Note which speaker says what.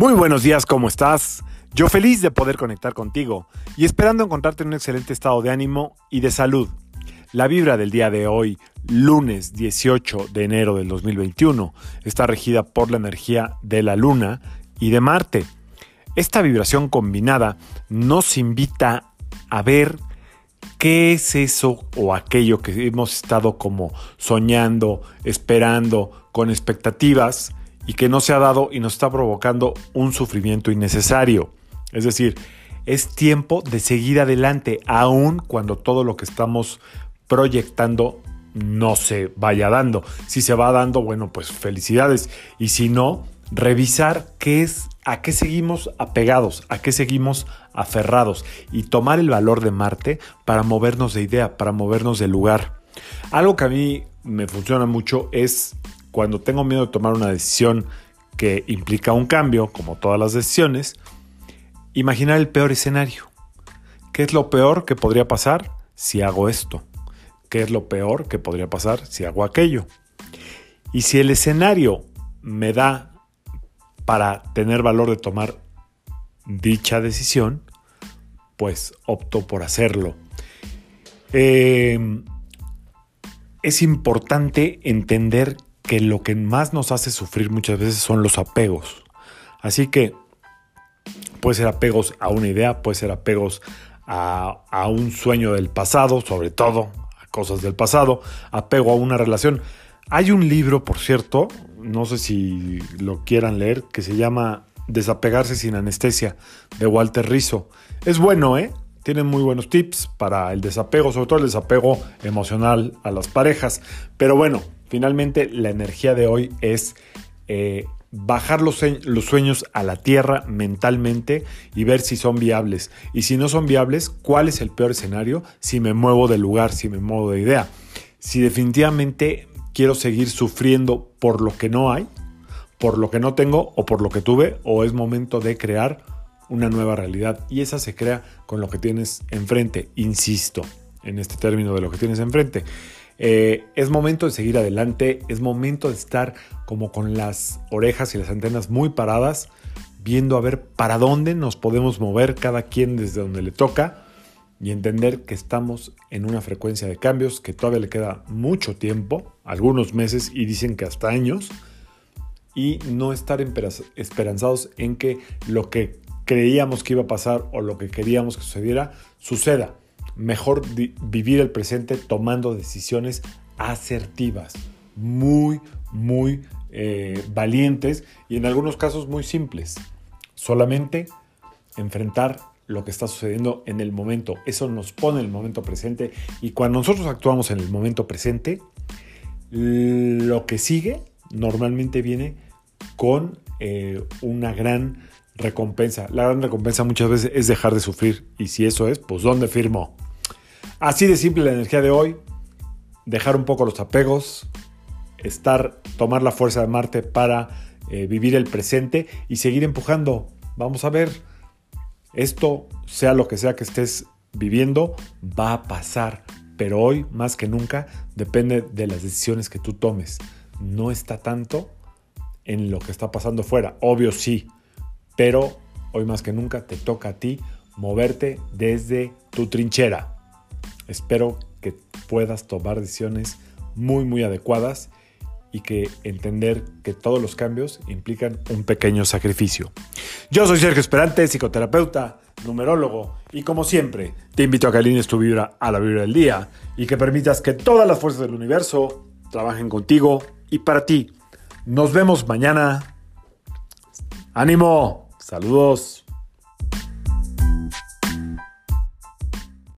Speaker 1: Muy buenos días, ¿cómo estás? Yo feliz de poder conectar contigo y esperando encontrarte en un excelente estado de ánimo y de salud. La vibra del día de hoy, lunes 18 de enero del 2021, está regida por la energía de la Luna y de Marte. Esta vibración combinada nos invita a ver qué es eso o aquello que hemos estado como soñando, esperando, con expectativas y que no se ha dado y nos está provocando un sufrimiento innecesario. Es decir, es tiempo de seguir adelante, aun cuando todo lo que estamos proyectando no se vaya dando. Si se va dando, bueno, pues felicidades. Y si no, revisar qué es, a qué seguimos apegados, a qué seguimos aferrados y tomar el valor de Marte para movernos de idea, para movernos de lugar. Algo que a mí me funciona mucho es cuando tengo miedo de tomar una decisión que implica un cambio, como todas las decisiones, imaginar el peor escenario. ¿Qué es lo peor que podría pasar si hago esto? ¿Qué es lo peor que podría pasar si hago aquello? Y si el escenario me da para tener valor de tomar dicha decisión, pues opto por hacerlo. Eh, es importante entender que lo que más nos hace sufrir muchas veces son los apegos. Así que puede ser apegos a una idea, puede ser apegos a, un sueño del pasado, sobre todo a cosas del pasado, apego a una relación. Hay un libro, por cierto, no sé si lo quieran leer, que se llama Desapegarse sin anestesia, de Walter Rizzo. Es bueno, ¿eh? Tiene muy buenos tips para el desapego, sobre todo el desapego emocional a las parejas. Pero bueno, Finalmente, la energía de hoy es eh, bajar los, los, sueños a la tierra mentalmente y ver si son viables. Y si no son viables, ¿cuál es el peor escenario? Si me muevo de lugar, si me muevo de idea. Si definitivamente quiero seguir sufriendo por lo que no hay, por lo que no tengo o por lo que tuve, o es momento de crear una nueva realidad. Y esa se crea con lo que tienes enfrente, insisto, en este término de lo que tienes enfrente. Eh, es momento de seguir adelante, es momento de estar como con las orejas y las antenas muy paradas, viendo a ver para dónde nos podemos mover cada quien desde donde le toca y entender que estamos en una frecuencia de cambios que todavía le queda mucho tiempo, algunos meses y dicen que hasta años, y no estar esperanzados en que lo que creíamos que iba a pasar o lo que queríamos que sucediera suceda mejor vivir el presente tomando decisiones asertivas, muy, muy eh, valientes y en algunos casos muy simples. Solamente enfrentar lo que está sucediendo en el momento. Eso nos pone en el momento presente y cuando nosotros actuamos en el momento presente, lo que sigue normalmente viene con eh, una gran recompensa. La gran recompensa muchas veces es dejar de sufrir y si eso es, pues ¿dónde firmo? Así de simple la energía de hoy. Dejar un poco los apegos, estar, tomar la fuerza de Marte para eh, vivir el presente y seguir empujando. Vamos a ver, esto, sea lo que sea que estés viviendo, va a pasar. Pero hoy, más que nunca, depende de las decisiones que tú tomes. No está tanto en lo que está pasando fuera. Obvio sí, pero hoy más que nunca te toca a ti moverte desde tu trinchera. Espero que puedas tomar decisiones muy muy adecuadas y que entender que todos los cambios implican un pequeño sacrificio. Yo soy Sergio Esperante, psicoterapeuta, numerólogo, y como siempre, te invito a que alines tu vibra a la vibra del día y que permitas que todas las fuerzas del universo trabajen contigo y para ti. Nos vemos mañana. ¡Ánimo! Saludos.